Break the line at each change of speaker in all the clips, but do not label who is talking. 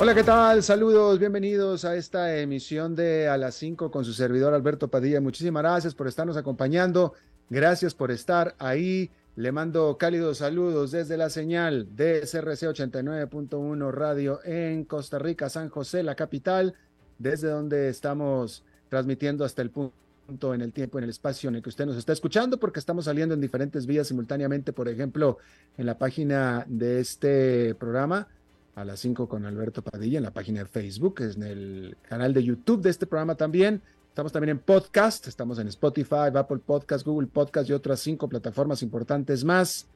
Hola, ¿qué tal? Saludos, bienvenidos a esta emisión de A las 5 con su servidor Alberto Padilla. Muchísimas gracias por estarnos acompañando. Gracias por estar ahí. Le mando cálidos saludos desde la señal de CRC 89.1 Radio en Costa Rica, San José, la capital, desde donde estamos transmitiendo hasta el punto en el tiempo, en el espacio en el que usted nos está escuchando, porque estamos saliendo en diferentes vías simultáneamente, por ejemplo, en la página de este programa a las 5 con Alberto Padilla en la página de Facebook, en el canal de YouTube de este programa también. Estamos también en podcast, estamos en Spotify, Apple Podcast, Google Podcast y otras cinco plataformas importantes más.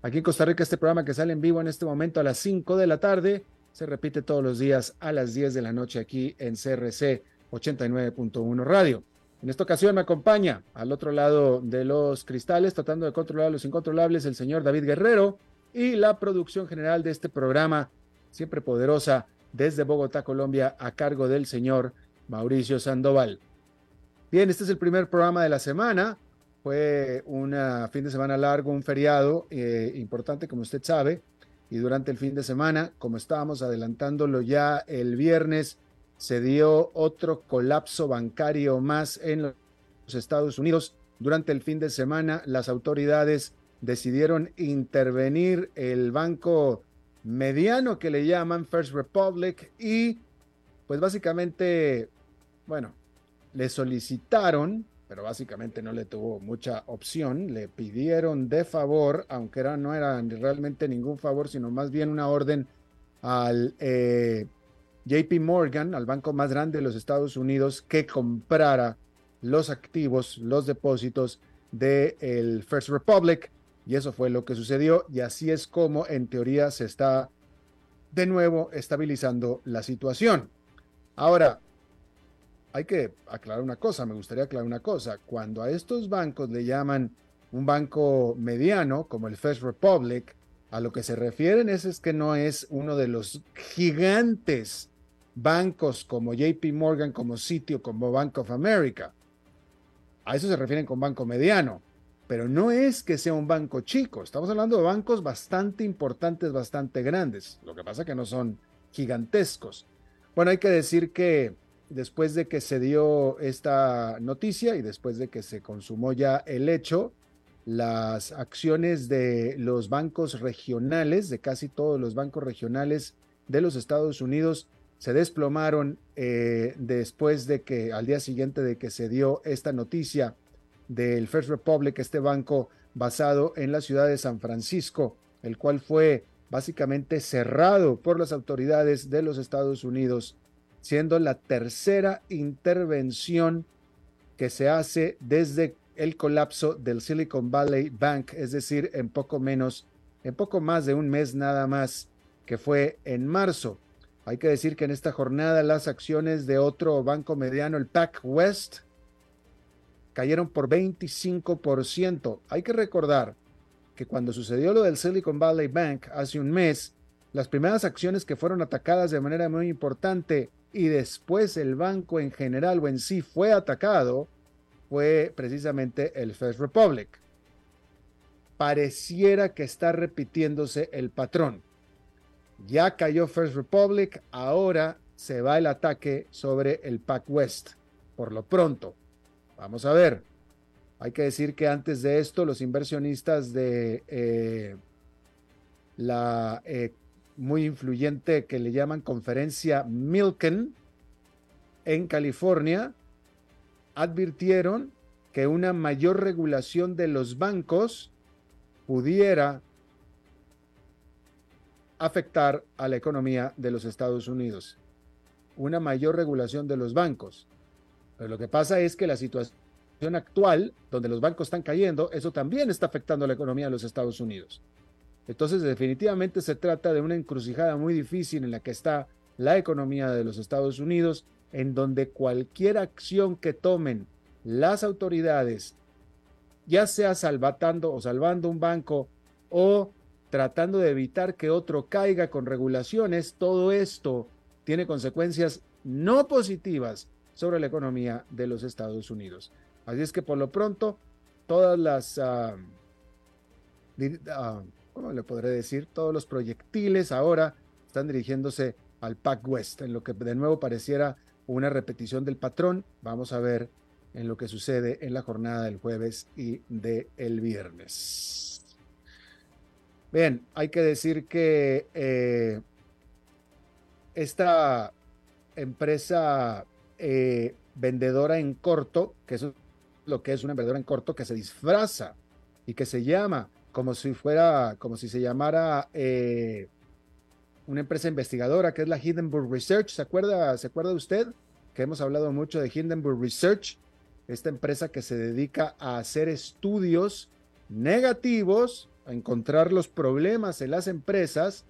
Aquí en Costa Rica este programa que sale en vivo en este momento a las 5 de la tarde se repite todos los días a las 10 de la noche aquí en CRC 89.1 Radio. En esta ocasión me acompaña al otro lado de los cristales, tratando de controlar los incontrolables, el señor David Guerrero y la producción general de este programa, siempre poderosa, desde Bogotá, Colombia, a cargo del señor Mauricio Sandoval. Bien, este es el primer programa de la semana. Fue un fin de semana largo, un feriado eh, importante, como usted sabe. Y durante el fin de semana, como estábamos adelantándolo ya el viernes, se dio otro colapso bancario más en los Estados Unidos. Durante el fin de semana, las autoridades decidieron intervenir el banco mediano que le llaman First Republic y pues básicamente, bueno, le solicitaron, pero básicamente no le tuvo mucha opción, le pidieron de favor, aunque era, no era realmente ningún favor, sino más bien una orden al eh, JP Morgan, al banco más grande de los Estados Unidos, que comprara los activos, los depósitos del el First Republic y eso fue lo que sucedió y así es como en teoría se está de nuevo estabilizando la situación. Ahora, hay que aclarar una cosa, me gustaría aclarar una cosa. Cuando a estos bancos le llaman un banco mediano, como el First Republic, a lo que se refieren es, es que no es uno de los gigantes bancos como JP Morgan, como Sitio, como Bank of America. A eso se refieren con banco mediano pero no es que sea un banco chico, estamos hablando de bancos bastante importantes, bastante grandes, lo que pasa que no son gigantescos. Bueno, hay que decir que después de que se dio esta noticia y después de que se consumó ya el hecho, las acciones de los bancos regionales, de casi todos los bancos regionales de los Estados Unidos, se desplomaron eh, después de que al día siguiente de que se dio esta noticia del First Republic, este banco basado en la ciudad de San Francisco, el cual fue básicamente cerrado por las autoridades de los Estados Unidos, siendo la tercera intervención que se hace desde el colapso del Silicon Valley Bank, es decir, en poco menos, en poco más de un mes nada más, que fue en marzo. Hay que decir que en esta jornada las acciones de otro banco mediano, el PAC West, cayeron por 25%. Hay que recordar que cuando sucedió lo del Silicon Valley Bank hace un mes, las primeras acciones que fueron atacadas de manera muy importante y después el banco en general o en sí fue atacado fue precisamente el First Republic. Pareciera que está repitiéndose el patrón. Ya cayó First Republic, ahora se va el ataque sobre el Pac West. Por lo pronto, Vamos a ver. Hay que decir que antes de esto, los inversionistas de eh, la eh, muy influyente que le llaman conferencia Milken en California advirtieron que una mayor regulación de los bancos pudiera afectar a la economía de los Estados Unidos. Una mayor regulación de los bancos. Pero lo que pasa es que la situación actual, donde los bancos están cayendo, eso también está afectando a la economía de los Estados Unidos. Entonces, definitivamente se trata de una encrucijada muy difícil en la que está la economía de los Estados Unidos, en donde cualquier acción que tomen las autoridades, ya sea salvatando o salvando un banco o tratando de evitar que otro caiga con regulaciones, todo esto tiene consecuencias no positivas sobre la economía de los Estados Unidos. Así es que por lo pronto, todas las, uh, ¿cómo le podré decir? Todos los proyectiles ahora están dirigiéndose al Pac West, en lo que de nuevo pareciera una repetición del patrón. Vamos a ver en lo que sucede en la jornada del jueves y del el viernes. Bien, hay que decir que eh, esta empresa eh, vendedora en corto, que es lo que es una vendedora en corto, que se disfraza y que se llama como si fuera, como si se llamara eh, una empresa investigadora, que es la Hindenburg Research. ¿Se acuerda, ¿Se acuerda usted? Que hemos hablado mucho de Hindenburg Research, esta empresa que se dedica a hacer estudios negativos, a encontrar los problemas en las empresas,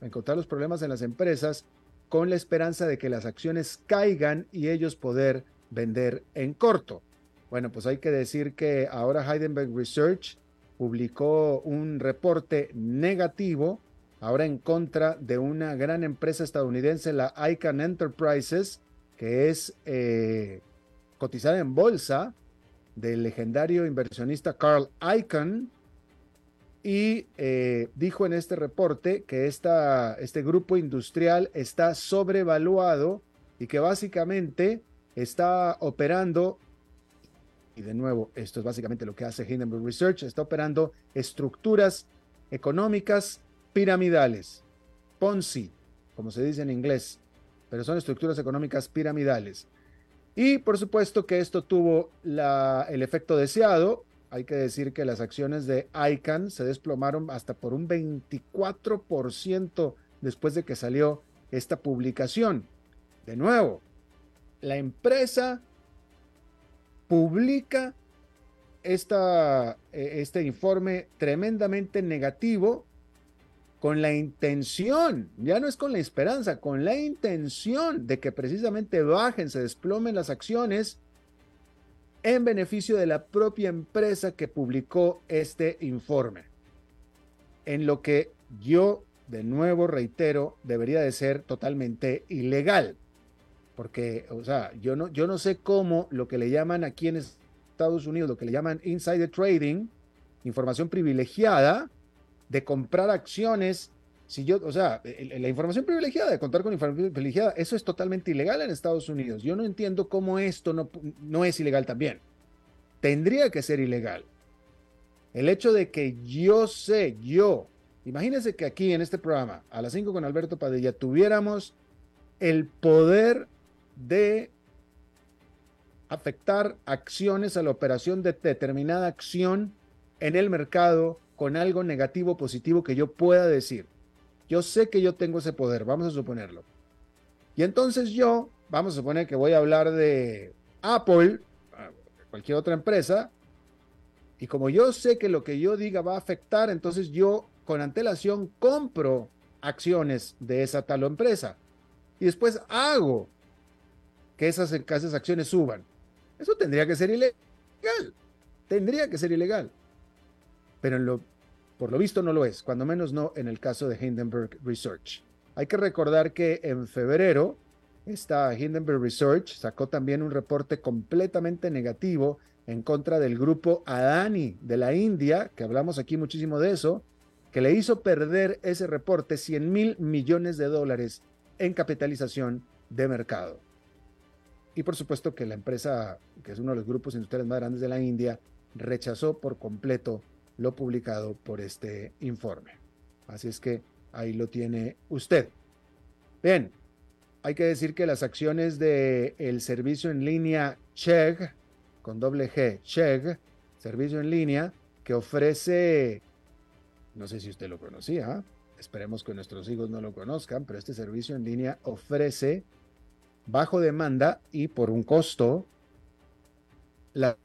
a encontrar los problemas en las empresas con la esperanza de que las acciones caigan y ellos poder vender en corto. Bueno, pues hay que decir que ahora Heidenberg Research publicó un reporte negativo, ahora en contra de una gran empresa estadounidense, la ICANN Enterprises, que es eh, cotizada en bolsa del legendario inversionista Carl Icahn y eh, dijo en este reporte que esta, este grupo industrial está sobrevaluado y que básicamente está operando, y de nuevo, esto es básicamente lo que hace Hindenburg Research, está operando estructuras económicas piramidales, Ponzi, como se dice en inglés, pero son estructuras económicas piramidales. Y por supuesto que esto tuvo el efecto deseado. Hay que decir que las acciones de ICANN se desplomaron hasta por un 24% después de que salió esta publicación. De nuevo, la empresa publica esta, eh, este informe tremendamente negativo con la intención, ya no es con la esperanza, con la intención de que precisamente bajen, se desplomen las acciones en beneficio de la propia empresa que publicó este informe. En lo que yo, de nuevo reitero, debería de ser totalmente ilegal. Porque, o sea, yo no, yo no sé cómo lo que le llaman aquí en Estados Unidos, lo que le llaman insider trading, información privilegiada, de comprar acciones. Si yo, o sea, la información privilegiada, de contar con información privilegiada, eso es totalmente ilegal en Estados Unidos. Yo no entiendo cómo esto no, no es ilegal también. Tendría que ser ilegal. El hecho de que yo sé, yo, imagínense que aquí en este programa, a las 5 con Alberto Padilla, tuviéramos el poder de afectar acciones a la operación de determinada acción en el mercado con algo negativo, positivo que yo pueda decir. Yo sé que yo tengo ese poder, vamos a suponerlo. Y entonces yo, vamos a suponer que voy a hablar de Apple, cualquier otra empresa, y como yo sé que lo que yo diga va a afectar, entonces yo con antelación compro acciones de esa tal empresa. Y después hago que esas, que esas acciones suban. Eso tendría que ser ilegal. Tendría que ser ilegal. Pero en lo por lo visto no lo es, cuando menos no en el caso de Hindenburg Research. Hay que recordar que en febrero esta Hindenburg Research sacó también un reporte completamente negativo en contra del grupo Adani de la India, que hablamos aquí muchísimo de eso, que le hizo perder ese reporte 100 mil millones de dólares en capitalización de mercado. Y por supuesto que la empresa, que es uno de los grupos industriales más grandes de la India, rechazó por completo lo publicado por este informe. Así es que ahí lo tiene usted. Bien, hay que decir que las acciones del el servicio en línea Chegg con doble G, Chegg, servicio en línea que ofrece, no sé si usted lo conocía, esperemos que nuestros hijos no lo conozcan, pero este servicio en línea ofrece bajo demanda y por un costo las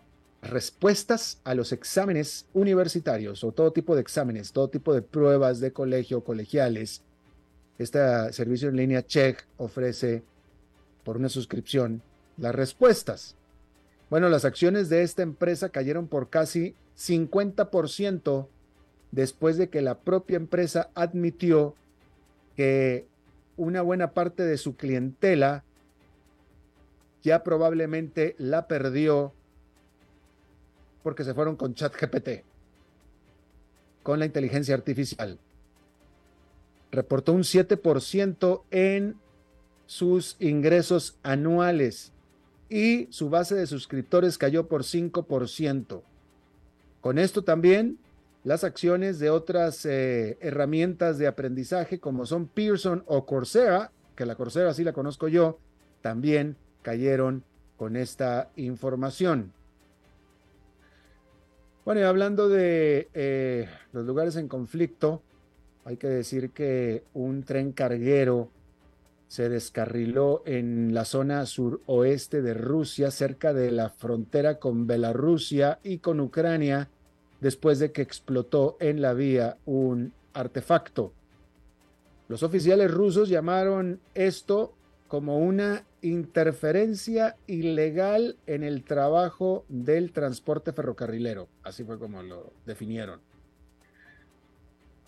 respuestas a los exámenes universitarios o todo tipo de exámenes, todo tipo de pruebas de colegio, colegiales. Este servicio en línea Check ofrece por una suscripción las respuestas. Bueno, las acciones de esta empresa cayeron por casi 50% después de que la propia empresa admitió que una buena parte de su clientela ya probablemente la perdió porque se fueron con ChatGPT, con la inteligencia artificial. Reportó un 7% en sus ingresos anuales y su base de suscriptores cayó por 5%. Con esto también las acciones de otras eh, herramientas de aprendizaje como son Pearson o Coursera, que la Coursera sí la conozco yo, también cayeron con esta información. Bueno, y hablando de eh, los lugares en conflicto, hay que decir que un tren carguero se descarriló en la zona suroeste de Rusia, cerca de la frontera con Bielorrusia y con Ucrania, después de que explotó en la vía un artefacto. Los oficiales rusos llamaron esto como una interferencia ilegal en el trabajo del transporte ferrocarrilero. Así fue como lo definieron.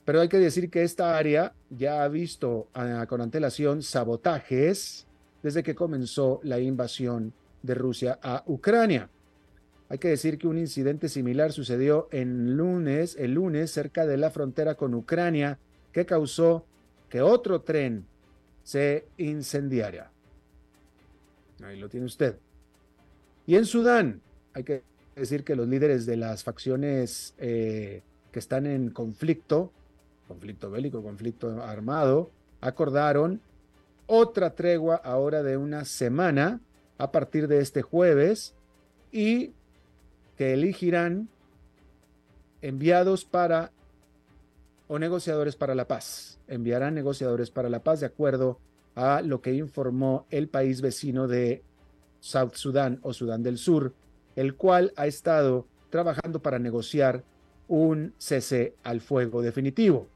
Pero hay que decir que esta área ya ha visto ah, con antelación sabotajes desde que comenzó la invasión de Rusia a Ucrania. Hay que decir que un incidente similar sucedió el lunes cerca de la frontera con Ucrania, que causó que otro tren se incendiara. Ahí lo tiene usted. Y en Sudán, hay que decir que los líderes de las facciones eh, que están en conflicto conflicto bélico, conflicto armado, acordaron otra tregua ahora de una semana a partir de este jueves y que elegirán enviados para o negociadores para la paz. Enviarán negociadores para la paz de acuerdo a lo que informó el país vecino de South Sudán o Sudán del Sur, el cual ha estado trabajando para negociar un cese al fuego definitivo.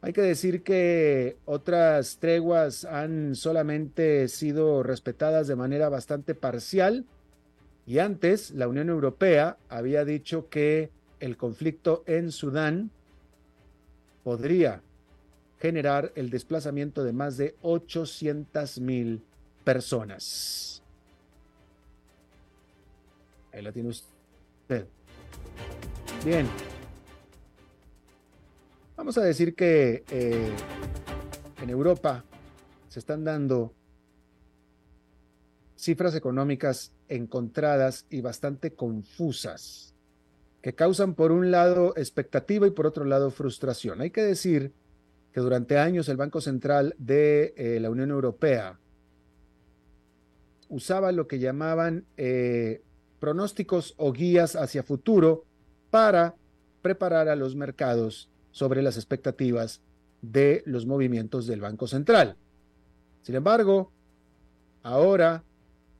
Hay que decir que otras treguas han solamente sido respetadas de manera bastante parcial y antes la Unión Europea había dicho que el conflicto en Sudán podría generar el desplazamiento de más de 800 mil personas. Ahí la tiene usted. Bien. Vamos a decir que eh, en Europa se están dando cifras económicas encontradas y bastante confusas, que causan por un lado expectativa y por otro lado frustración. Hay que decir que durante años el Banco Central de eh, la Unión Europea usaba lo que llamaban eh, pronósticos o guías hacia futuro para preparar a los mercados sobre las expectativas de los movimientos del Banco Central. Sin embargo, ahora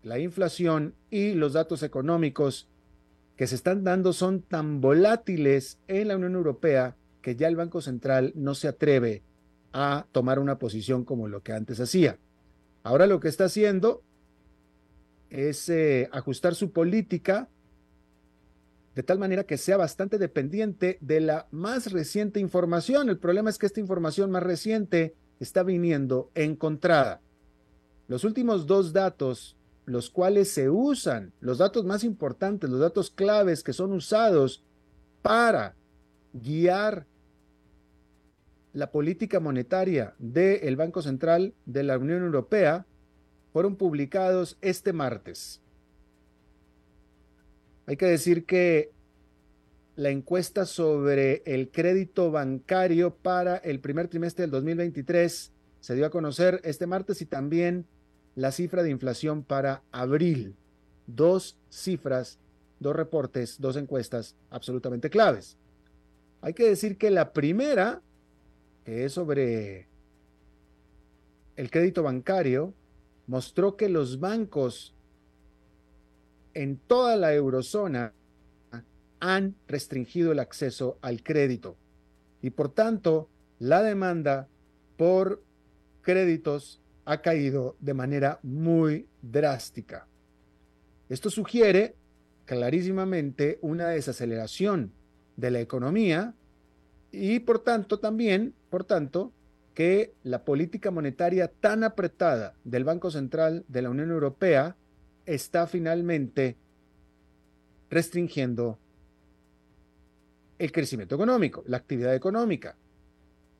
la inflación y los datos económicos que se están dando son tan volátiles en la Unión Europea que ya el Banco Central no se atreve a tomar una posición como lo que antes hacía. Ahora lo que está haciendo es eh, ajustar su política de tal manera que sea bastante dependiente de la más reciente información. El problema es que esta información más reciente está viniendo encontrada. Los últimos dos datos, los cuales se usan, los datos más importantes, los datos claves que son usados para guiar la política monetaria del Banco Central de la Unión Europea, fueron publicados este martes. Hay que decir que la encuesta sobre el crédito bancario para el primer trimestre del 2023 se dio a conocer este martes y también la cifra de inflación para abril. Dos cifras dos reportes, dos encuestas absolutamente claves. Hay que decir que la primera, que es sobre el crédito bancario, mostró que los bancos en toda la eurozona han restringido el acceso al crédito y por tanto la demanda por créditos ha caído de manera muy drástica. Esto sugiere clarísimamente una desaceleración de la economía y por tanto también, por tanto, que la política monetaria tan apretada del Banco Central de la Unión Europea está finalmente restringiendo el crecimiento económico, la actividad económica.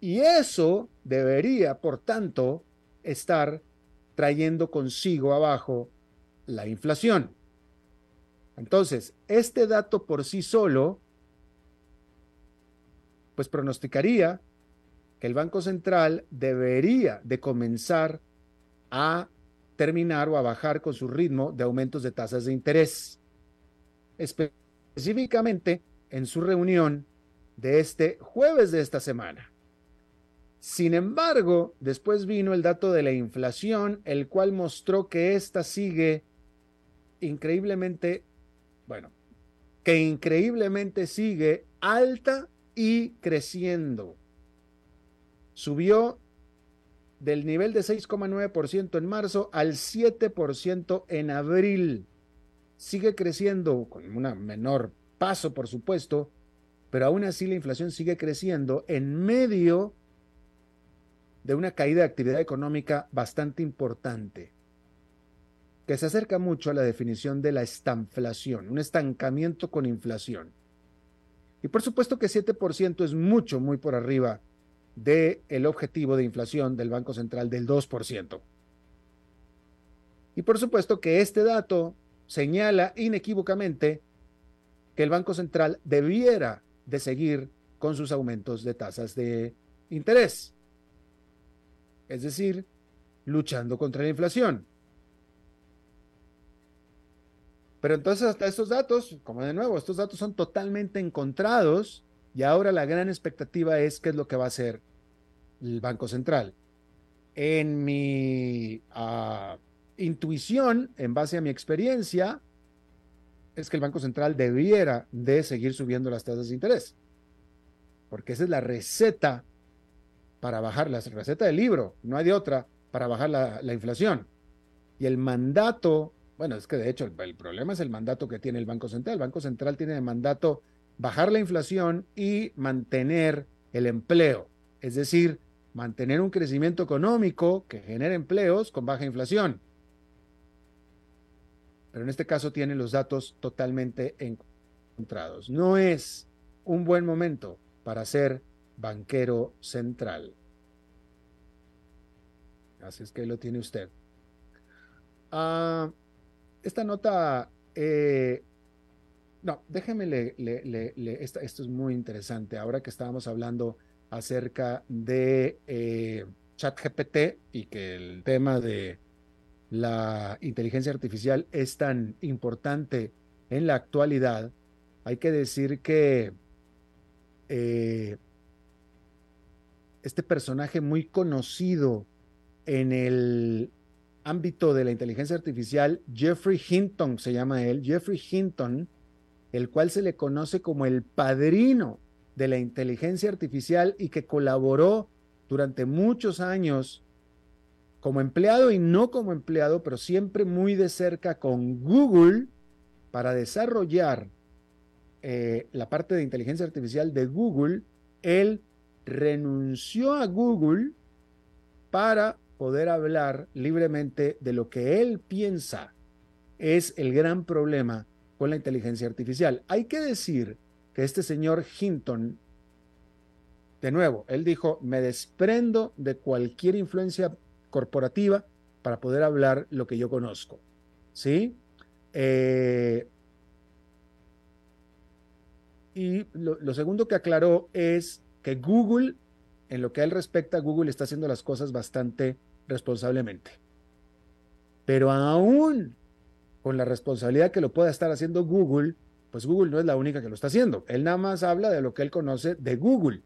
Y eso debería, por tanto, estar trayendo consigo abajo la inflación. Entonces, este dato por sí solo, pues pronosticaría que el Banco Central debería de comenzar a terminar o a bajar con su ritmo de aumentos de tasas de interés. Específicamente en su reunión de este jueves de esta semana. Sin embargo, después vino el dato de la inflación, el cual mostró que ésta sigue increíblemente bueno, que increíblemente sigue alta y creciendo. Subió del nivel de 6,9% en marzo al 7% en abril. Sigue creciendo con un menor paso, por supuesto, pero aún así la inflación sigue creciendo en medio de una caída de actividad económica bastante importante que se acerca mucho a la definición de la estanflación, un estancamiento con inflación. Y por supuesto que 7% es mucho, muy por arriba del el objetivo de inflación del Banco Central del 2%. Y por supuesto que este dato señala inequívocamente que el Banco Central debiera de seguir con sus aumentos de tasas de interés. Es decir, luchando contra la inflación. Pero entonces hasta estos datos, como de nuevo, estos datos son totalmente encontrados y ahora la gran expectativa es qué es lo que va a hacer el Banco Central. En mi ah, intuición, en base a mi experiencia, es que el Banco Central debiera de seguir subiendo las tasas de interés. Porque esa es la receta para bajar, la receta del libro, no hay de otra, para bajar la, la inflación. Y el mandato bueno, es que de hecho el, problema es el mandato que tiene el Banco Central. El Banco Central tiene de mandato bajar la inflación y mantener el empleo, es decir, mantener un crecimiento económico que genere empleos con baja inflación. Pero en este caso tiene los datos totalmente encontrados. No es un buen momento para ser banquero central. Así es que lo tiene usted. Ah, esta nota, eh, no, déjeme le, esto es muy interesante. Ahora que estábamos hablando acerca de eh, ChatGPT y que el tema de la inteligencia artificial es tan importante en la actualidad, hay que decir que eh, este personaje muy conocido en el ámbito de la inteligencia artificial, Jeffrey Hinton se llama él, Jeffrey Hinton, el cual se le conoce como el padrino de la inteligencia artificial y que colaboró durante muchos años como empleado y no como empleado, pero siempre muy de cerca con Google para desarrollar eh, la parte de inteligencia artificial de Google, él renunció a Google para poder hablar libremente de lo que él piensa es el gran problema con la inteligencia artificial. Hay que decir que este señor Hinton, de nuevo, él dijo, me desprendo de cualquier influencia corporativa para poder hablar lo que yo conozco. ¿Sí? Eh, y lo, lo segundo que aclaró es que Google, en lo que a él respecta, Google está haciendo las cosas bastante responsablemente. Pero aún con la responsabilidad que lo pueda estar haciendo Google, pues Google no es la única que lo está haciendo. Él nada más habla de lo que él conoce de Google.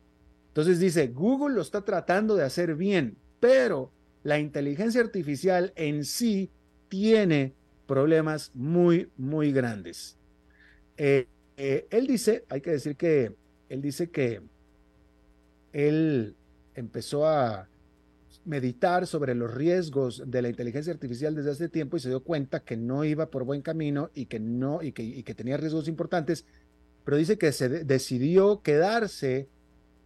Entonces dice, Google lo está tratando de hacer bien, pero la inteligencia artificial en sí tiene problemas muy, muy grandes. Eh, eh, él dice, hay que decir que él dice que él empezó a meditar sobre los riesgos de la inteligencia artificial desde hace tiempo y se dio cuenta que no iba por buen camino y que no y que, tenía riesgos importantes, pero dice que se decidió quedarse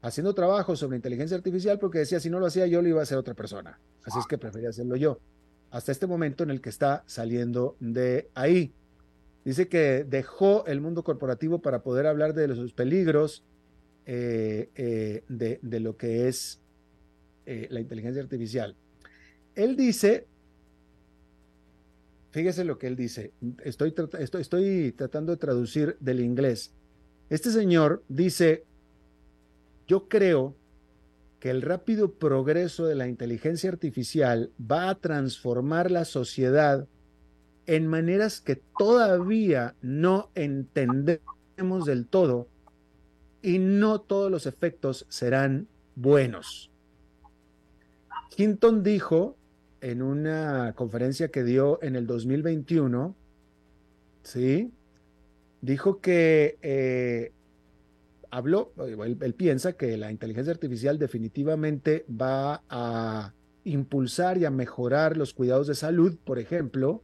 haciendo trabajo sobre inteligencia artificial porque decía si no lo hacía yo lo iba a hacer otra persona, así es que prefería hacerlo yo. Hasta este momento en el que está saliendo de ahí. Dice que dejó el mundo corporativo para poder hablar de los peligros eh, eh, de, de, lo que es eh, la inteligencia artificial. Él dice, fíjese lo que él dice, estoy, tratando de traducir del inglés. Este señor dice, yo creo que el rápido progreso de la inteligencia artificial va a transformar la sociedad en maneras que todavía no entendemos del todo y no todos los efectos serán buenos. Hinton dijo en una conferencia que dio en el 2021, ¿sí? Dijo que eh, habló, él, piensa que la inteligencia artificial definitivamente va a impulsar y a mejorar los cuidados de salud, por ejemplo,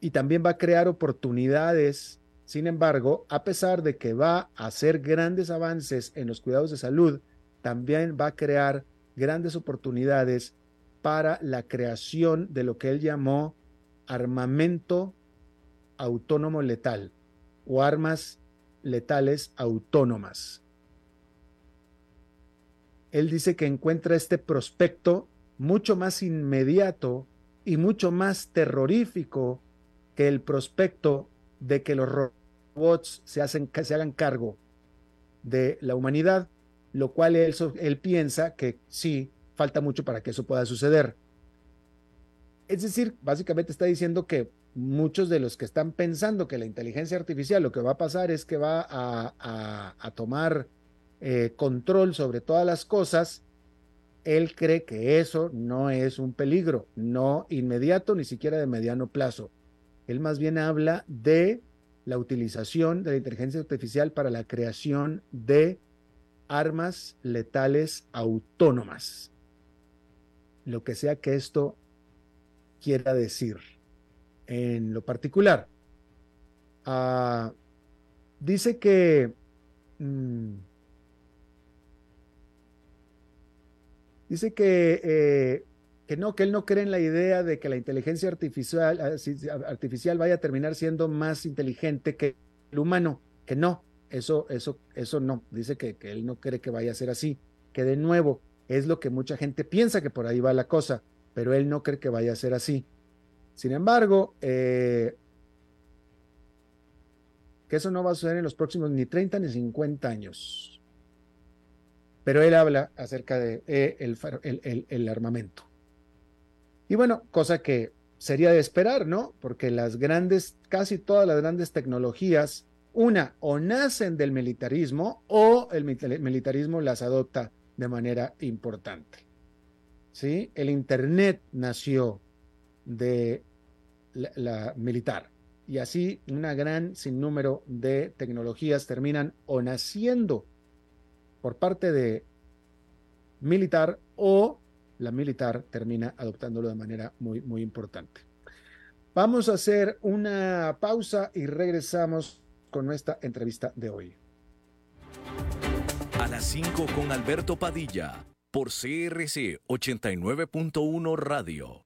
y también va a crear oportunidades. Sin embargo, a pesar de que va a hacer grandes avances en los cuidados de salud, también va a crear grandes oportunidades para la creación de lo que él llamó armamento autónomo letal o armas letales autónomas. Él dice que encuentra este prospecto mucho más inmediato y mucho más terrorífico que el prospecto de que los robots se, se hagan cargo de la humanidad lo cual él, él piensa que sí, falta mucho para que eso pueda suceder. Es decir, básicamente está diciendo que muchos de los que están pensando que la inteligencia artificial lo que va a pasar es que va a, tomar eh, control sobre todas las cosas, él cree que eso no es un peligro, no inmediato ni siquiera de mediano plazo. Él más bien habla de la utilización de la inteligencia artificial para la creación de armas letales autónomas. Lo que sea que esto quiera decir. En lo particular, ah, dice que mm, dice que, eh, que no, que él no cree en la idea de que la inteligencia artificial, ah, artificial vaya a terminar siendo más inteligente que el humano, que no, eso, eso, eso no. Dice que, él no cree que vaya a ser así. Que de nuevo, es lo que mucha gente piensa que por ahí va la cosa, pero él no cree que vaya a ser así. Sin embargo, eh, que eso no va a suceder en los próximos ni 30 ni 50 años. Pero él habla acerca de eh, el, el, armamento. Y bueno, cosa que sería de esperar, ¿no? Porque las grandes, casi todas las grandes tecnologías una, o nacen del militarismo o el militarismo las adopta de manera importante. ¿Sí? El Internet nació de la, militar y así una gran sinnúmero de tecnologías terminan o naciendo por parte de militar o la militar termina adoptándolo de manera muy, muy importante. Vamos a hacer una pausa y regresamos con nuestra entrevista de hoy.
A las 5 con Alberto Padilla, por CRC 89.1 Radio.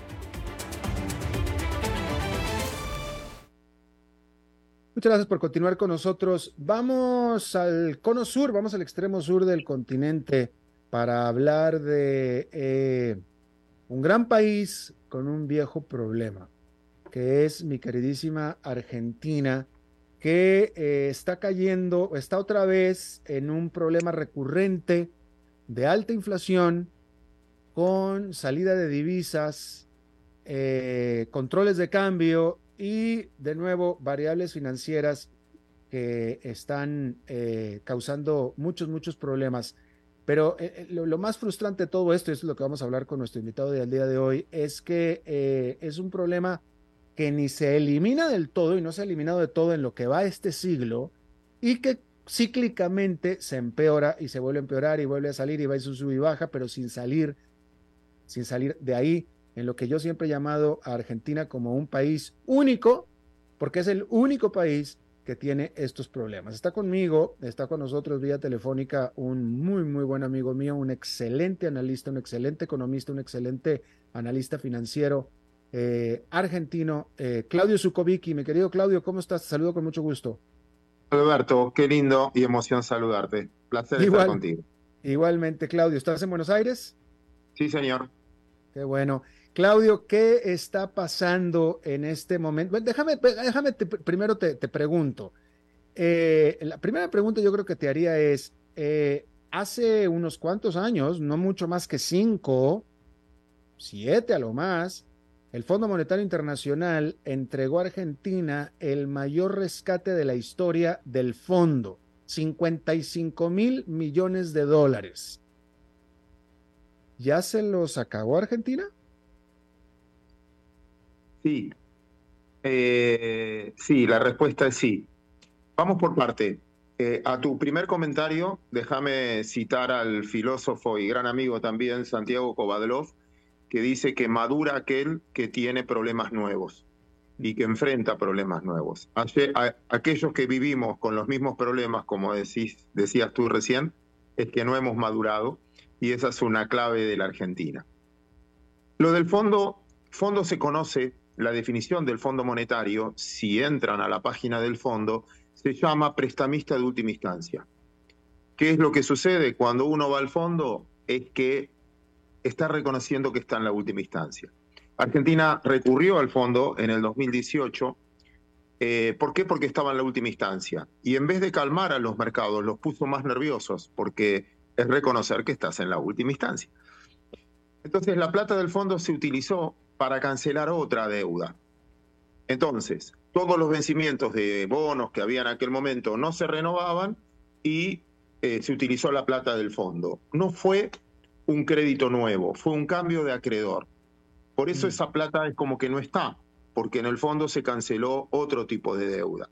Muchas gracias por continuar con nosotros. Vamos al cono sur, vamos al extremo sur del continente para hablar de eh, un gran país con un viejo problema, que es mi queridísima Argentina, que eh, está cayendo, está otra vez en un problema recurrente de alta inflación, con salida de divisas, eh, controles de cambio y de nuevo variables financieras que están eh, causando muchos, muchos problemas. Pero eh, lo, más frustrante de todo esto, y es lo que vamos a hablar con nuestro invitado del día de hoy, es que es un problema que ni se elimina del todo y no se ha eliminado de todo en lo que va este siglo y que cíclicamente se empeora y se vuelve a empeorar y vuelve a salir y va a su y baja, pero sin salir, sin salir de ahí, en lo que yo siempre he llamado a Argentina como un país único, porque es el único país que tiene estos problemas. Está conmigo, está con nosotros vía telefónica un muy, muy buen amigo mío, un excelente analista, un excelente economista, un excelente analista financiero eh, argentino, eh, Claudio Zukovicki. Mi querido Claudio, ¿cómo estás? Te saludo con mucho gusto.
Alberto, qué lindo y emoción saludarte. Placer estar contigo.
Igualmente, Claudio, ¿estás en Buenos Aires?
Sí, señor.
Qué bueno. Claudio, ¿qué está pasando en este momento? déjame, déjame primero te, pregunto. Eh, la primera pregunta yo creo que te haría es, eh, hace unos cuantos años, no mucho más que cinco, siete a lo más, el Fondo Monetario Internacional entregó a Argentina el mayor rescate de la historia del fondo, 55 mil millones de dólares. ¿Ya se los acabó Argentina?
Sí. Eh, sí, la respuesta es sí. Vamos por parte. Eh, a tu primer comentario, déjame citar al filósofo y gran amigo también, Santiago Kovadlov, que dice que madura aquel que tiene problemas nuevos y que enfrenta problemas nuevos. aquellos que vivimos con los mismos problemas, como decías tú recién, es que no hemos madurado y esa es una clave de la Argentina. Lo del fondo, fondo se conoce, la definición del fondo monetario, si entran a la página del fondo, se llama prestamista de última instancia. ¿Qué es lo que sucede cuando uno va al fondo? Es que está reconociendo que está en la última instancia. Argentina recurrió al fondo en el 2018. Eh, ¿Por qué? Porque estaba en la última instancia. Y en vez de calmar a los mercados, los puso más nerviosos, porque es reconocer que estás en la última instancia. Entonces, la plata del fondo se utilizó para cancelar otra deuda. Entonces, todos los vencimientos de bonos que había en aquel momento no se renovaban y eh, se utilizó la plata del fondo. No fue un crédito nuevo, fue un cambio de acreedor. Por eso mm. esa plata es como que no está, porque en el fondo se canceló otro tipo de deuda.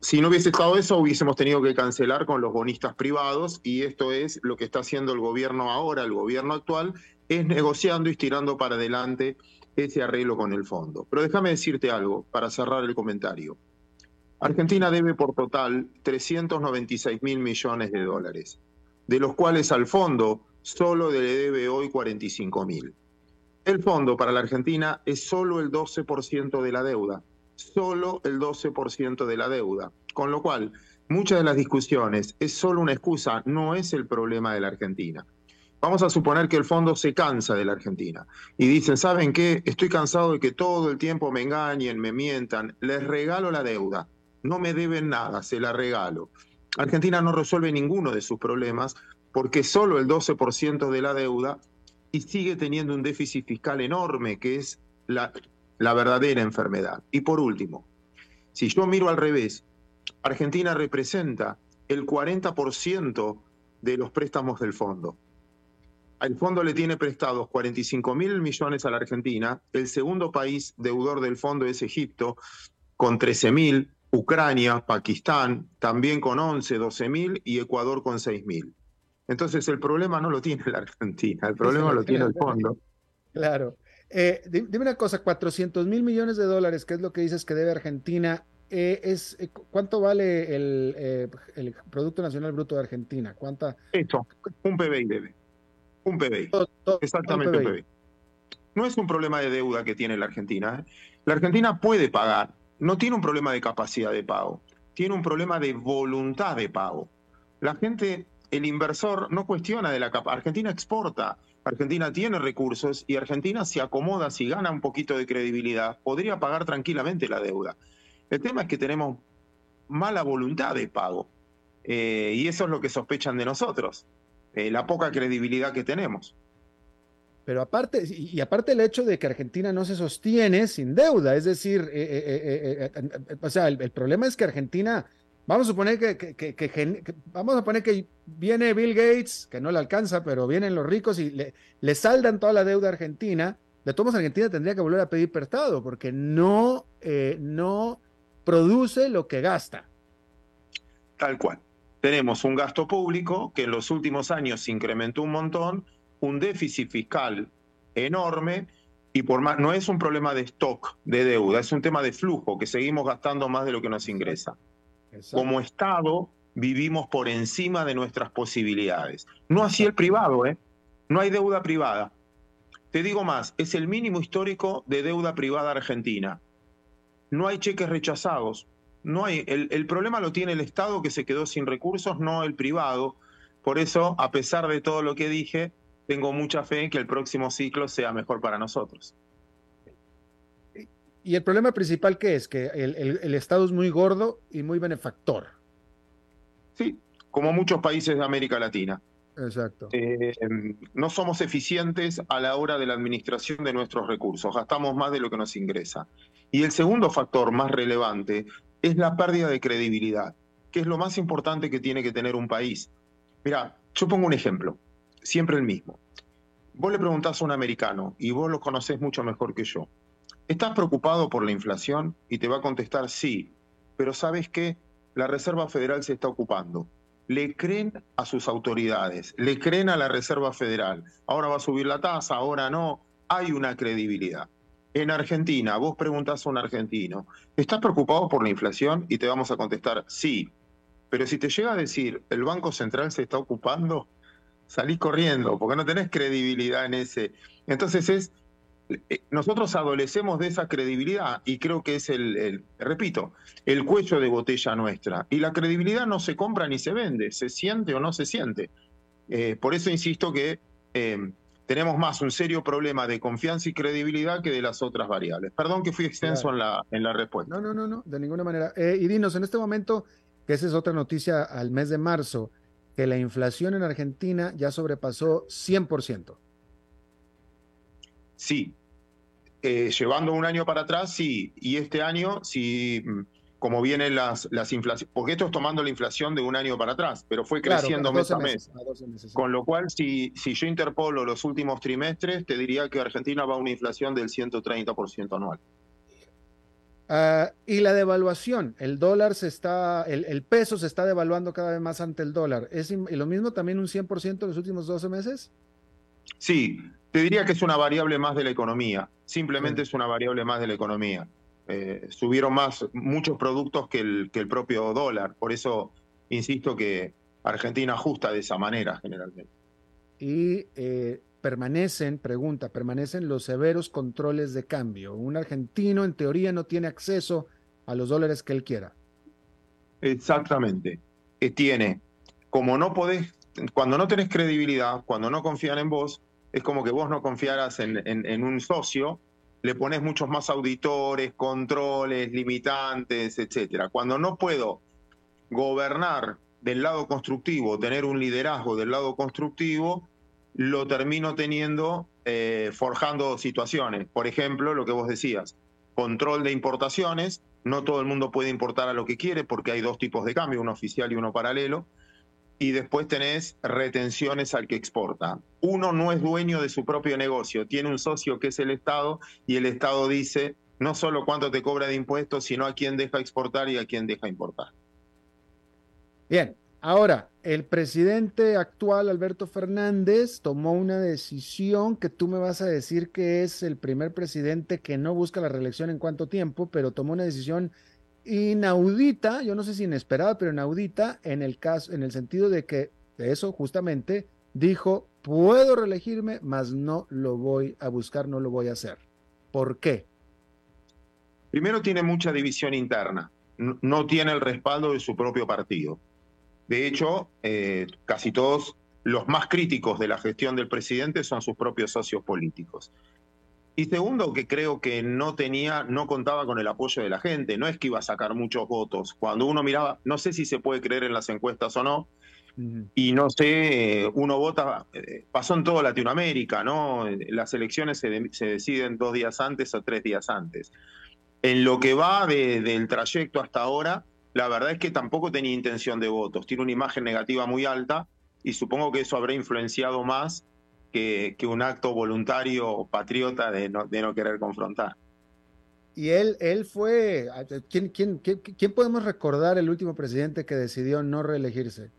Si no hubiese estado eso, hubiésemos tenido que cancelar con los bonistas privados y esto es lo que está haciendo el gobierno ahora, el gobierno actual, es negociando y estirando para adelante ese arreglo con el fondo. Pero déjame decirte algo para cerrar el comentario. Argentina debe por total 396 mil millones de dólares, de los cuales al fondo solo le debe hoy 45 mil. El fondo para la Argentina es solo el 12% de la deuda, solo el 12% de la deuda, con lo cual muchas de las discusiones es solo una excusa, no es el problema de la Argentina. Vamos a suponer que el fondo se cansa de la Argentina y dicen, ¿saben qué? Estoy cansado de que todo el tiempo me engañen, me mientan, les regalo la deuda, no me deben nada, se la regalo. Argentina no resuelve ninguno de sus problemas porque solo el 12% de la deuda y sigue teniendo un déficit fiscal enorme, que es la, la verdadera enfermedad. Y por último, si yo miro al revés, Argentina representa el 40% de los préstamos del fondo. El fondo le tiene prestados 45 mil millones a la Argentina. El segundo país deudor del fondo es Egipto, con 13 mil. Ucrania, Pakistán, también con 11, 12 mil. Y Ecuador con 6 mil. Entonces el problema no lo tiene la Argentina, el problema lo tiene el fondo.
Claro. Eh, dime una cosa, 400 mil millones de dólares, que es lo que dices que debe Argentina, eh, es, eh, ¿cuánto vale el, el, Producto Nacional Bruto de Argentina? ¿Cuánta?
Esto, un PBI debe. Un PBI. Exactamente un PBI. No es un problema de deuda que tiene la Argentina. La Argentina puede pagar, no tiene un problema de capacidad de pago, tiene un problema de voluntad de pago. La gente, el inversor no cuestiona de la capacidad. Argentina exporta, Argentina tiene recursos y Argentina se acomoda, si gana un poquito de credibilidad, podría pagar tranquilamente la deuda. El tema es que tenemos mala voluntad de pago eh, y eso es lo que sospechan de nosotros, eh, la poca credibilidad que tenemos.
Pero aparte, y aparte el hecho de que Argentina no se sostiene sin deuda, es decir, eh, o sea, el, problema es que Argentina Vamos a suponer que, vamos a poner que viene Bill Gates, que no le alcanza, pero vienen los ricos y le, le saldan toda la deuda a Argentina. De todos Argentina tendría que volver a pedir prestado porque no, eh, no produce lo que gasta.
Tal cual. Tenemos un gasto público que en los últimos años se incrementó un montón, un déficit fiscal enorme y por más, no es un problema de stock de deuda, es un tema de flujo, que seguimos gastando más de lo que nos ingresa. Como Estado vivimos por encima de nuestras posibilidades. No así el privado, ¿eh? No hay deuda privada. Te digo más, es el mínimo histórico de deuda privada argentina. No hay cheques rechazados. No hay, el, el problema lo tiene el Estado que se quedó sin recursos, no el privado. Por eso, a pesar de todo lo que dije, tengo mucha fe en que el próximo ciclo sea mejor para nosotros.
Y el problema principal que es que el, Estado es muy gordo y muy benefactor.
Sí, como muchos países de América Latina.
Exacto.
Eh, no somos eficientes a la hora de la administración de nuestros recursos, gastamos más de lo que nos ingresa. Y el segundo factor más relevante es la pérdida de credibilidad, que es lo más importante que tiene que tener un país. Mira, yo pongo un ejemplo, siempre el mismo. Vos le preguntás a un americano, y vos lo conocés mucho mejor que yo, ¿Estás preocupado por la inflación? Y te va a contestar sí, pero ¿sabes qué? La Reserva Federal se está ocupando. Le creen a sus autoridades, le creen a la Reserva Federal. Ahora va a subir la tasa, ahora no. Hay una credibilidad. En Argentina, vos preguntás a un argentino, ¿estás preocupado por la inflación? Y te vamos a contestar sí. Pero si te llega a decir, el Banco Central se está ocupando, salís corriendo, porque no tenés credibilidad en ese. Entonces es eh, nosotros adolecemos de esa credibilidad y creo que es el, repito, el cuello de botella nuestra. Y la credibilidad no se compra ni se vende, se siente o no se siente. Eh, por eso insisto que eh, tenemos más un serio problema de confianza y credibilidad que de las otras variables. Perdón que fui extenso en, la, en la respuesta.
No, no, no, no, de ninguna manera. y dinos, en este momento, que esa es otra noticia al mes de marzo, que la inflación en Argentina ya sobrepasó 100%.
Sí, eh, llevando un año para atrás, sí, y este año, sí, mm, como vienen las, las inflaciones, porque esto es tomando la inflación de un año para atrás, pero fue creciendo mes a mes. Con lo cual, si, si yo interpolo los últimos trimestres, te diría que Argentina va a una inflación del 130% anual.
Ah, y la devaluación, el dólar se está, el, el, peso se está devaluando cada vez más ante el dólar. ¿Es y lo mismo también un 100% en los últimos 12 meses?
Sí, te diría que es una variable más de la economía, simplemente es una variable más de la economía. Eh, subieron más muchos productos que el, que el propio dólar, por eso insisto que Argentina ajusta de esa manera generalmente.
Y eh, permanecen, pregunta, permanecen los severos controles de cambio. Un argentino en teoría no tiene acceso a los dólares que él quiera.
Exactamente. Que tiene, como no podés, cuando no tenés credibilidad, cuando no confían en vos, es como que vos no confiaras en, un socio, le pones muchos más auditores, controles, limitantes, etcétera. Cuando no puedo gobernar del lado constructivo, tener un liderazgo del lado constructivo, lo termino teniendo eh, forjando situaciones. Por ejemplo, lo que vos decías, control de importaciones. No todo el mundo puede importar a lo que quiere porque hay dos tipos de cambio, uno oficial y uno paralelo. Y después tenés retenciones al que exporta. Uno no es dueño de su propio negocio, tiene un socio que es el Estado y el Estado dice no solo cuánto te cobra de impuestos, sino a quién deja exportar y a quién deja importar.
Bien, ahora, el presidente actual, Alberto Fernández, tomó una decisión que tú me vas a decir que es el primer presidente que no busca la reelección en cuánto tiempo, pero tomó una decisión inaudita, yo no sé si inesperada, pero inaudita en el caso, en el sentido de que eso justamente dijo, puedo reelegirme, mas no lo voy a buscar, no lo voy a hacer. ¿Por qué?
Primero tiene mucha división interna, no tiene el respaldo de su propio partido. De hecho, eh, casi todos los más críticos de la gestión del presidente son sus propios socios políticos. Y segundo, que creo que no tenía, no contaba con el apoyo de la gente, no es que iba a sacar muchos votos. Cuando uno miraba, no sé si se puede creer en las encuestas o no, y no sé, uno vota, eh, pasó en toda Latinoamérica, ¿no? Las elecciones se, deciden dos días antes o tres días antes. En lo que va del trayecto hasta ahora, la verdad es que tampoco tenía intención de votos, tiene una imagen negativa muy alta y supongo que eso habrá influenciado más que, un acto voluntario patriota de no, de no querer confrontar.
Y él, él fue, ¿quién, quién, quién, podemos recordar el último presidente que decidió no reelegirse?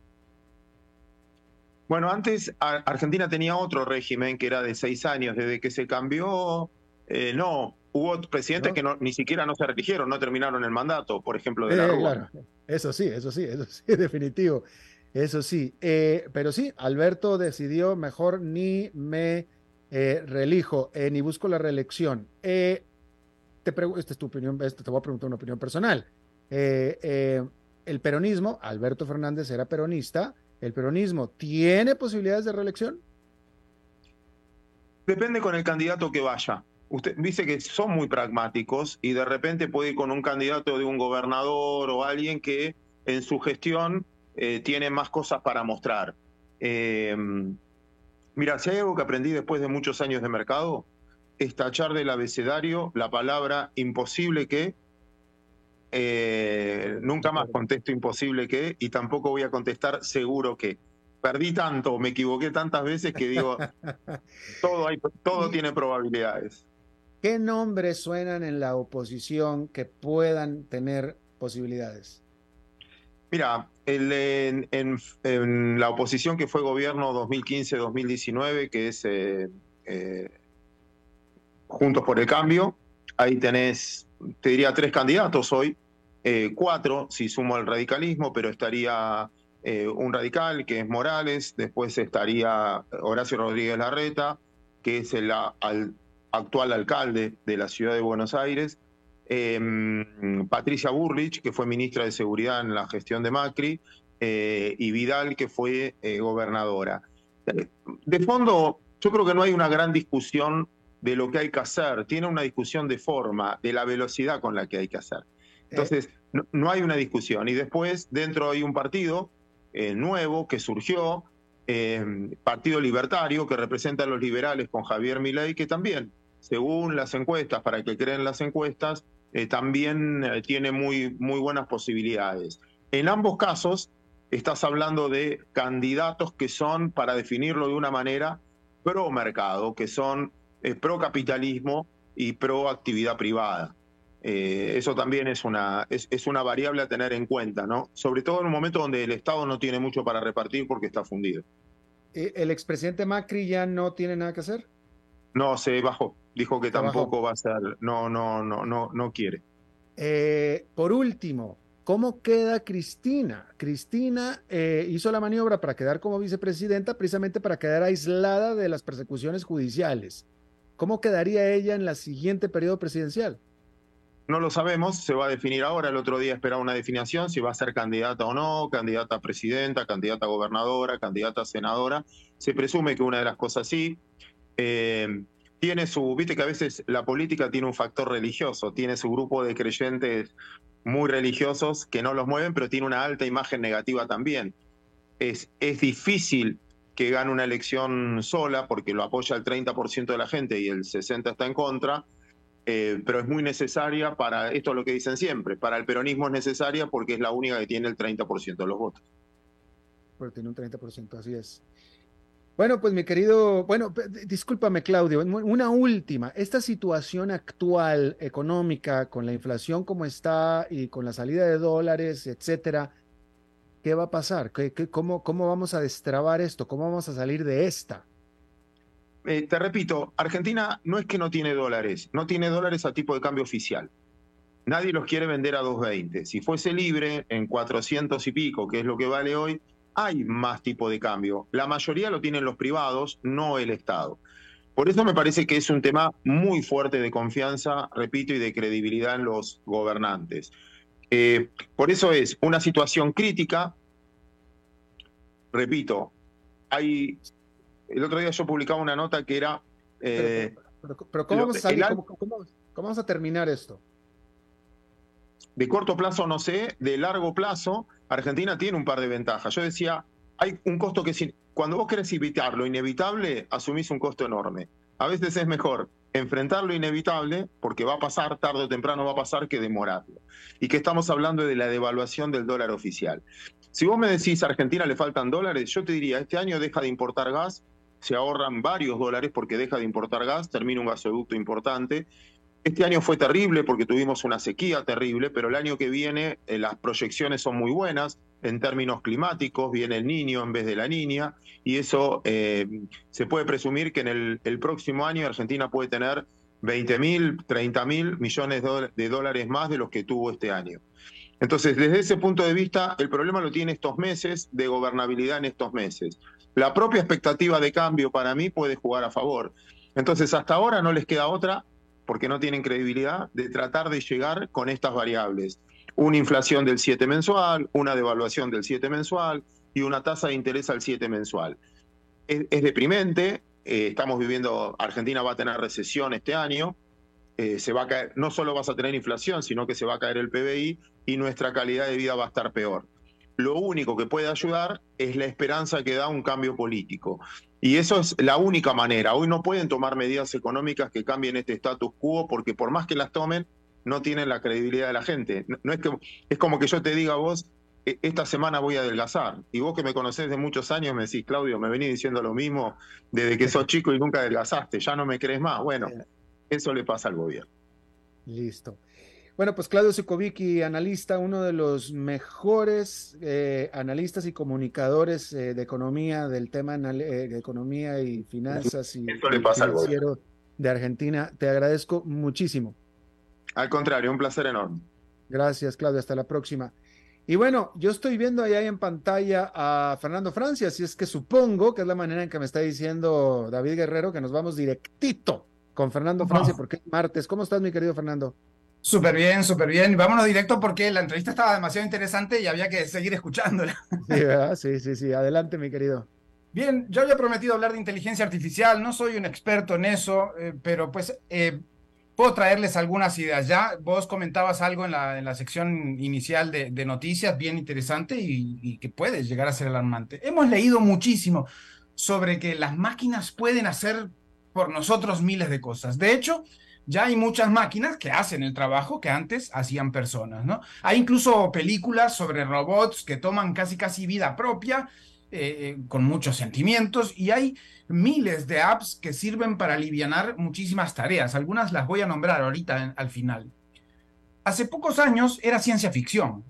Bueno, antes Argentina tenía otro régimen que era de seis años. Desde que se cambió, eh, no, hubo presidentes que no, ni siquiera no se reeligieron, no terminaron el mandato, por ejemplo, de la
eh, Claro. Eso sí, eso sí, eso sí, definitivo. Eso sí, eh, pero sí, Alberto decidió mejor ni me eh, reelijo, eh, ni busco la reelección. te esta es tu opinión, te voy a preguntar una opinión personal. el peronismo, Alberto Fernández era peronista, ¿el peronismo tiene posibilidades de reelección?
Depende con el candidato que vaya. Usted dice que son muy pragmáticos y de repente puede ir con un candidato de un gobernador o alguien que en su gestión eh, tiene más cosas para mostrar. Eh, mira, si hay algo que aprendí después de muchos años de mercado, es tachar del abecedario la palabra imposible que. Eh, nunca más contesto imposible que y tampoco voy a contestar seguro que. Perdí tanto, me equivoqué tantas veces que digo, todo, hay, todo tiene probabilidades.
¿Qué nombres suenan en la oposición que puedan tener posibilidades?
Mira, en, la oposición que fue gobierno 2015-2019, que es eh, eh, Juntos por el Cambio, ahí tenés, te diría, tres candidatos hoy, eh, cuatro si sumo el radicalismo, pero estaría un radical que es Morales, después estaría Horacio Rodríguez Larreta, que es el actual alcalde de la ciudad de Buenos Aires, Em, Patricia Burrich, que fue ministra de Seguridad en la gestión de Macri, eh, y Vidal, que fue eh, gobernadora. De fondo, yo creo que no hay una gran discusión de lo que hay que hacer, tiene una discusión de forma, de la velocidad con la que hay que hacer. Entonces, no, hay una discusión. Y después, dentro hay un partido eh, nuevo que surgió, em, Partido Libertario, que representa a los liberales con Javier Milei, que también, según las encuestas, para que creen las encuestas, eh, también eh, tiene muy, muy buenas posibilidades. En ambos casos, estás hablando de candidatos que son, para definirlo de una manera, pro mercado, que son eh, pro capitalismo y pro actividad privada. eso también es una, es, es, una variable a tener en cuenta, ¿no? Sobre todo en un momento donde el Estado no tiene mucho para repartir porque está fundido.
¿El expresidente Macri ya no tiene nada que hacer?
No, se bajó. Dijo que tampoco va a ser, no, no, no, no, no quiere.
Eh, por último, ¿cómo queda Cristina? Cristina eh, hizo la maniobra para quedar como vicepresidenta precisamente para quedar aislada de las persecuciones judiciales. ¿Cómo quedaría ella en la siguiente periodo presidencial?
No lo sabemos, se va a definir ahora. El otro día esperaba una definición si va a ser candidata o no, candidata a presidenta, candidata a gobernadora, candidata a senadora. Se presume que una de las cosas sí. Eh, tiene su, viste que a veces la política tiene un factor religioso, tiene su grupo de creyentes muy religiosos que no los mueven, pero tiene una alta imagen negativa también. Es, es difícil que gane una elección sola porque lo apoya el 30% de la gente y el 60% está en contra, eh, pero es muy necesaria para, esto es lo que dicen siempre, para el peronismo es necesaria porque es la única que tiene el 30% de los votos.
pero tiene un 30%, así es. Bueno, pues mi querido, bueno, discúlpame Claudio, una última, esta situación actual económica con la inflación como está y con la salida de dólares, etcétera, ¿qué va a pasar? ¿Qué, cómo, ¿Cómo vamos a destrabar esto? ¿Cómo vamos a salir de esta?
Eh, te repito, Argentina no es que no tiene dólares, no tiene dólares a tipo de cambio oficial. Nadie los quiere vender a 2.20. Si fuese libre en 400 y pico, que es lo que vale hoy, hay más tipo de cambio. La mayoría lo tienen los privados, no el Estado. Por eso me parece que es un tema muy fuerte de confianza, repito, y de credibilidad en los gobernantes. Eh, por eso es una situación crítica. Repito, hay. El otro día yo publicaba una nota que era.
pero, ¿cómo, ¿cómo vamos a terminar esto?
De corto plazo no sé, de largo plazo Argentina tiene un par de ventajas. Yo decía, hay un costo que cuando vos querés evitar lo inevitable, asumís un costo enorme. A veces es mejor enfrentar lo inevitable, porque va a pasar, tarde o temprano va a pasar, que demorarlo. Y que estamos hablando de la devaluación del dólar oficial. Si vos me decís a Argentina le faltan dólares, yo te diría, este año deja de importar gas, se ahorran varios dólares porque deja de importar gas, termina un gasoducto importante, este año fue terrible porque tuvimos una sequía terrible, pero el año que viene eh, las proyecciones son muy buenas en términos climáticos, viene el niño en vez de la niña, y eso eh, se puede presumir que en el, próximo año Argentina puede tener 20 mil, 30 mil millones de dólares más de los que tuvo este año. Entonces, desde ese punto de vista, el problema lo tiene estos meses de gobernabilidad en estos meses. La propia expectativa de cambio para mí puede jugar a favor. Entonces, hasta ahora no les queda otra porque no tienen credibilidad, de tratar de llegar con estas variables. Una inflación del 7 mensual, una devaluación del 7 mensual y una tasa de interés al 7 mensual. Es, deprimente, eh, estamos viviendo, Argentina va a tener recesión este año, eh, se va a caer, no solo vas a tener inflación, sino que se va a caer el PBI y nuestra calidad de vida va a estar peor. Lo único que puede ayudar es la esperanza que da un cambio político. Y eso es la única manera. Hoy no pueden tomar medidas económicas que cambien este status quo porque por más que las tomen, no tienen la credibilidad de la gente. No, es que es como que yo te diga a vos, e, esta semana voy a adelgazar. Y vos que me conocés de muchos años me decís, Claudio, me venís diciendo lo mismo desde que sos chico y nunca adelgazaste, ya no me crees más. Bueno, eso le pasa al gobierno.
Listo. Bueno, pues Claudio Sukovicki, analista, uno de los mejores eh, analistas y comunicadores eh, de economía, del tema eh, de economía y finanzas y financiero de Argentina. Te agradezco muchísimo.
Al contrario, un placer enorme.
Gracias, Claudio. Hasta la próxima. Y bueno, yo estoy viendo ahí en pantalla a Fernando Francia, así es que supongo que es la manera en que me está diciendo David Guerrero que nos vamos directito con Fernando Francia porque es martes. ¿Cómo estás, mi querido Fernando?
Súper bien, súper bien. Vámonos directo porque la entrevista estaba demasiado interesante y había que seguir escuchándola.
Sí, sí, sí, Adelante, mi querido.
Bien, yo había prometido hablar de inteligencia artificial. No soy un experto en eso, eh, pero pues eh, puedo traerles algunas ideas. Ya vos comentabas algo en la, en la sección inicial de, de noticias, bien interesante y, y que puede llegar a ser alarmante. Hemos leído muchísimo sobre que las máquinas pueden hacer por nosotros miles de cosas. De hecho, ya hay muchas máquinas que hacen el trabajo que antes hacían personas, ¿no? Hay incluso películas sobre robots que toman casi casi vida propia, eh, eh, con muchos sentimientos, y hay miles de apps que sirven para aliviar muchísimas tareas. Algunas las voy a nombrar ahorita al final. Hace pocos años era ciencia ficción.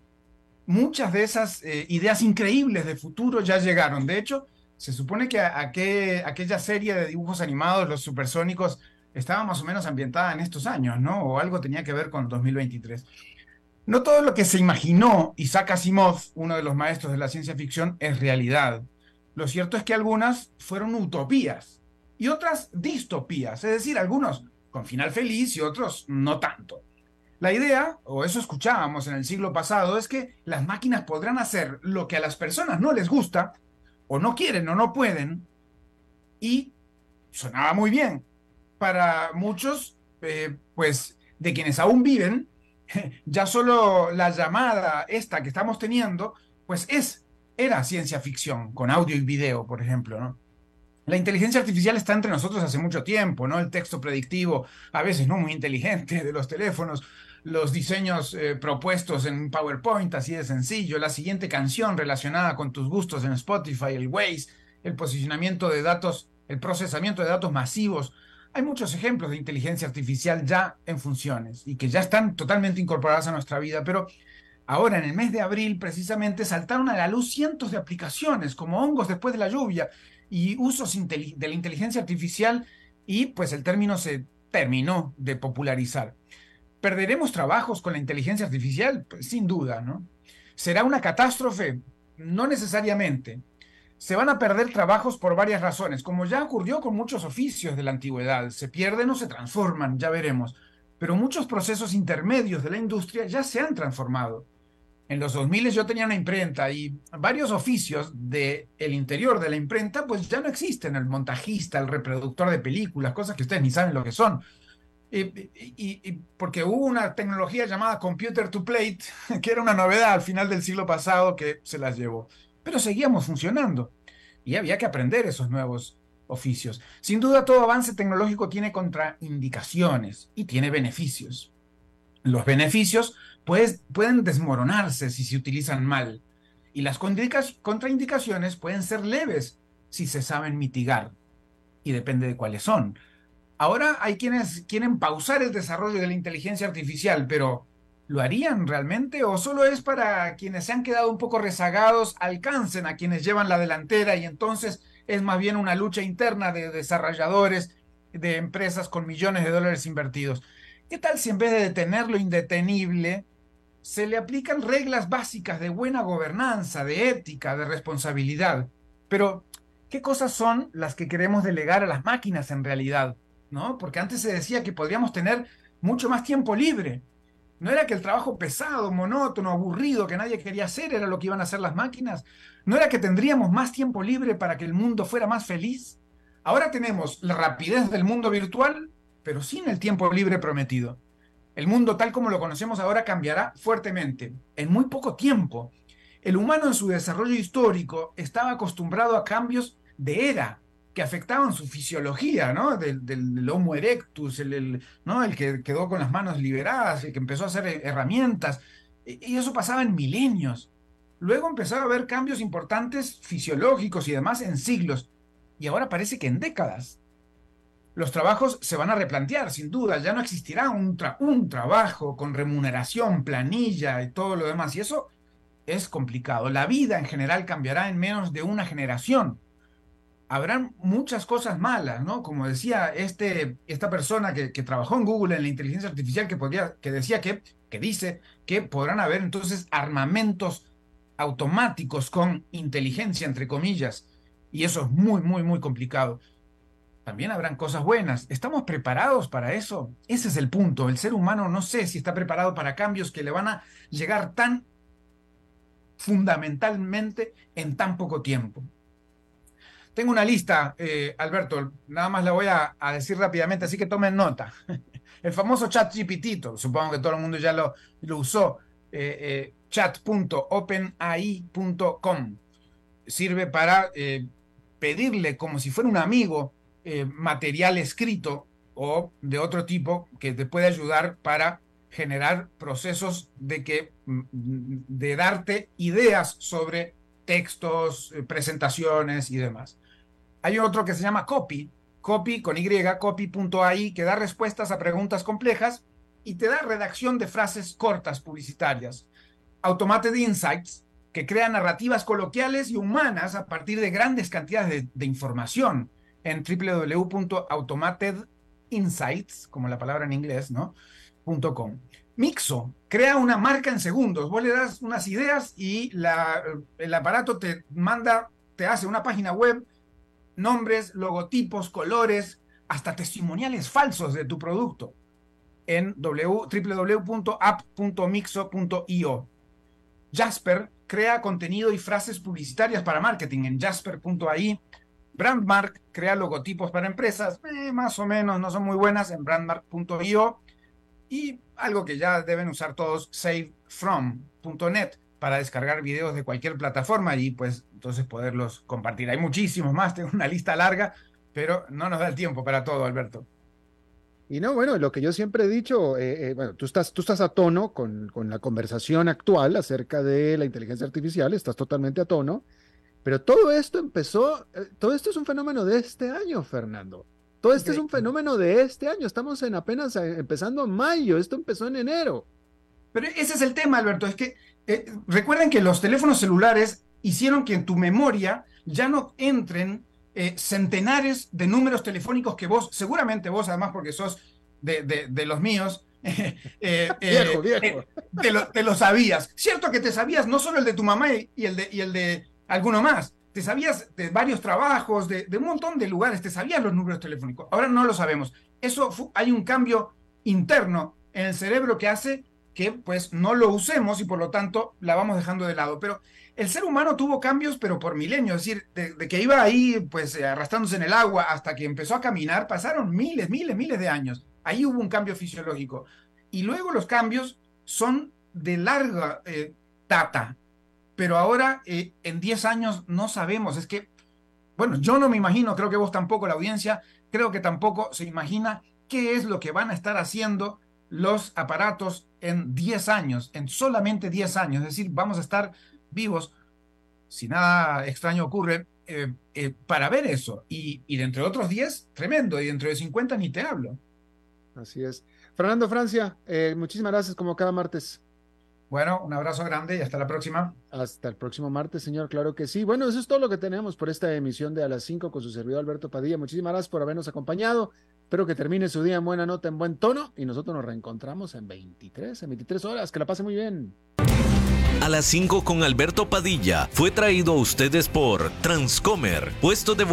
Muchas de esas eh, ideas increíbles de futuro ya llegaron. De hecho, se supone que aquella serie de dibujos animados, los supersónicos, estaba más o menos ambientada en estos años, ¿no? O algo tenía que ver con 2023. No todo lo que se imaginó Isaac Asimov, uno de los maestros de la ciencia ficción, es realidad. Lo cierto es que algunas fueron utopías y otras distopías, es decir, algunos con final feliz y otros no tanto. La idea, o eso escuchábamos en el siglo pasado, es que las máquinas podrán hacer lo que a las personas no les gusta, o no quieren o no pueden, y sonaba muy bien, para muchos, eh, pues, de quienes aún viven, ya solo la llamada esta que estamos teniendo, pues es, era ciencia ficción, con audio y video, por ejemplo, ¿no? La inteligencia artificial está entre nosotros hace mucho tiempo, ¿no? El texto predictivo, a veces no muy inteligente, de los teléfonos, los diseños eh, propuestos en PowerPoint, así de sencillo, la siguiente canción relacionada con tus gustos en Spotify, el Waze, el posicionamiento de datos, el procesamiento de datos masivos. Hay muchos ejemplos de inteligencia artificial ya en funciones y que ya están totalmente incorporadas a nuestra vida, pero ahora en el mes de abril precisamente saltaron a la luz cientos de aplicaciones como hongos después de la lluvia y usos de la inteligencia artificial y pues el término se terminó de popularizar. ¿Perderemos trabajos con la inteligencia artificial? Pues, sin duda, ¿no? ¿Será una catástrofe? No necesariamente. Se van a perder trabajos por varias razones, como ya ocurrió con muchos oficios de la antigüedad. Se pierden o se transforman, ya veremos. Pero muchos procesos intermedios de la industria ya se han transformado en los 2000 yo tenía una imprenta y varios oficios del el interior de la imprenta pues ya no existen, el montajista, el reproductor de películas, cosas que ustedes ni saben lo que son. Y, porque hubo una tecnología llamada computer to plate, que era una novedad al final del siglo pasado que se las llevó. Pero seguíamos funcionando y había que aprender esos nuevos oficios. Sin duda todo avance tecnológico tiene contraindicaciones y tiene beneficios. Los beneficios pues, pueden desmoronarse si se utilizan mal y las contraindicaciones pueden ser leves si se saben mitigar y depende de cuáles son. Ahora hay quienes quieren pausar el desarrollo de la inteligencia artificial, pero ¿lo harían realmente o solo es para quienes se han quedado un poco rezagados, alcancen a quienes llevan la delantera y entonces es más bien una lucha interna de desarrolladores, de empresas con millones de dólares invertidos? ¿Qué tal si en vez de detener lo indetenible, se le aplican reglas básicas de buena gobernanza, de ética, de responsabilidad? Pero, ¿qué cosas son las que queremos delegar a las máquinas en realidad? ¿No? Porque antes se decía que podríamos tener mucho más tiempo libre. No era que el trabajo pesado, monótono, aburrido que nadie quería hacer era lo que iban a hacer las máquinas. No era que tendríamos más tiempo libre para que el mundo fuera más feliz. Ahora tenemos la rapidez del mundo virtual pero sin el tiempo libre prometido. El mundo tal como lo conocemos ahora cambiará fuertemente, en muy poco tiempo. El humano en su desarrollo histórico estaba acostumbrado a cambios de era que afectaban su fisiología, ¿no? Del, Homo erectus, el, que quedó con las manos liberadas, el que empezó a hacer herramientas, y eso pasaba en milenios. Luego empezaron a haber cambios importantes fisiológicos y demás en siglos, y ahora parece que en décadas los trabajos se van a replantear, sin duda, ya no existirá un trabajo con remuneración, planilla y todo lo demás, y eso es complicado. La vida en general cambiará en menos de una generación. Habrán muchas cosas malas, ¿no? Como decía este, esta persona que, trabajó en Google en la inteligencia artificial que, podía, que decía que, que dice que podrán haber entonces armamentos automáticos con inteligencia, entre comillas, y eso es muy, muy, muy complicado también habrán cosas buenas. ¿Estamos preparados para eso? Ese es el punto. El ser humano no sé si está preparado para cambios que le van a llegar tan fundamentalmente en tan poco tiempo. Tengo una lista, eh, Alberto, nada más la voy a, decir rápidamente, así que tomen nota. El famoso chat GPT, supongo que todo el mundo ya lo, lo usó, eh, eh, chat.openai.com. Sirve para pedirle como si fuera un amigo eh, material escrito o de otro tipo que te puede ayudar para generar procesos de que mm, de darte ideas sobre textos, eh, presentaciones y demás. Hay otro que se llama Copy, Copy con Y, copy.ai, que da respuestas a preguntas complejas y te da redacción de frases cortas publicitarias. Automated Insights, que crea narrativas coloquiales y humanas a partir de grandes cantidades de información en www.automatedinsights, como la palabra en inglés, ¿no? .com. Mixo, crea una marca en segundos. Vos le das unas ideas y la, el aparato te manda, te hace una página web, nombres, logotipos, colores, hasta testimoniales falsos de tu producto en www.app.mixo.io. Jasper crea contenido y frases publicitarias para marketing en jasper.ai Brandmark crea logotipos para empresas, eh, más o menos, no son muy buenas en brandmark.io. Y algo que ya deben usar todos, savefrom.net, para descargar videos de cualquier plataforma y pues entonces poderlos compartir. Hay muchísimos más, tengo una lista larga, pero no nos da el tiempo para todo, Alberto.
Y no, bueno, lo que yo siempre he dicho, eh, eh, bueno, tú estás, tú estás a tono con, con, la conversación actual acerca de la inteligencia artificial, estás totalmente a tono, pero todo esto empezó, eh, todo esto es un fenómeno de este año, Fernando. Todo esto es un fenómeno de este año, estamos en apenas empezando mayo, esto empezó en enero.
Pero ese es el tema, Alberto, es que recuerden que los teléfonos celulares hicieron que en tu memoria ya no entren eh, centenares de números telefónicos que vos, seguramente vos además porque sos de, de, los míos, eh, eh, Te, lo, sabías. Cierto que te sabías no solo el de tu mamá y, el, de, y el de alguno más, te sabías de varios trabajos, de, un montón de lugares, te sabías los números telefónicos. Ahora no lo sabemos. Eso hay un cambio interno en el cerebro que hace que pues no lo usemos y por lo tanto la vamos dejando de lado. Pero el ser humano tuvo cambios, pero por milenios, es decir, de, que iba ahí pues eh, arrastrándose en el agua hasta que empezó a caminar, pasaron miles, miles, miles de años. Ahí hubo un cambio fisiológico. Y luego los cambios son de larga eh, data, pero ahora eh, en 10 años no sabemos, es que, bueno, yo no me imagino, creo que vos tampoco, la audiencia, creo que tampoco se imagina qué es lo que van a estar haciendo los aparatos en 10 años, en solamente 10 años, es decir, vamos a estar vivos, si nada extraño ocurre, eh, eh, para ver eso. Y, y dentro de otros 10, tremendo, y dentro de 50 ni te hablo.
Así es. Fernando Francia, eh, muchísimas gracias como cada martes.
Bueno, un abrazo grande y hasta la próxima.
Hasta el próximo martes, señor, claro que sí. Bueno, eso es todo lo que tenemos por esta emisión de A las 5 con su servidor Alberto Padilla. Muchísimas gracias por habernos acompañado. Espero que termine su día en buena nota, en buen tono y nosotros nos reencontramos en 23, en 23 horas. Que la pase muy bien.
A las 5 con Alberto Padilla fue traído a ustedes por Transcomer, puesto de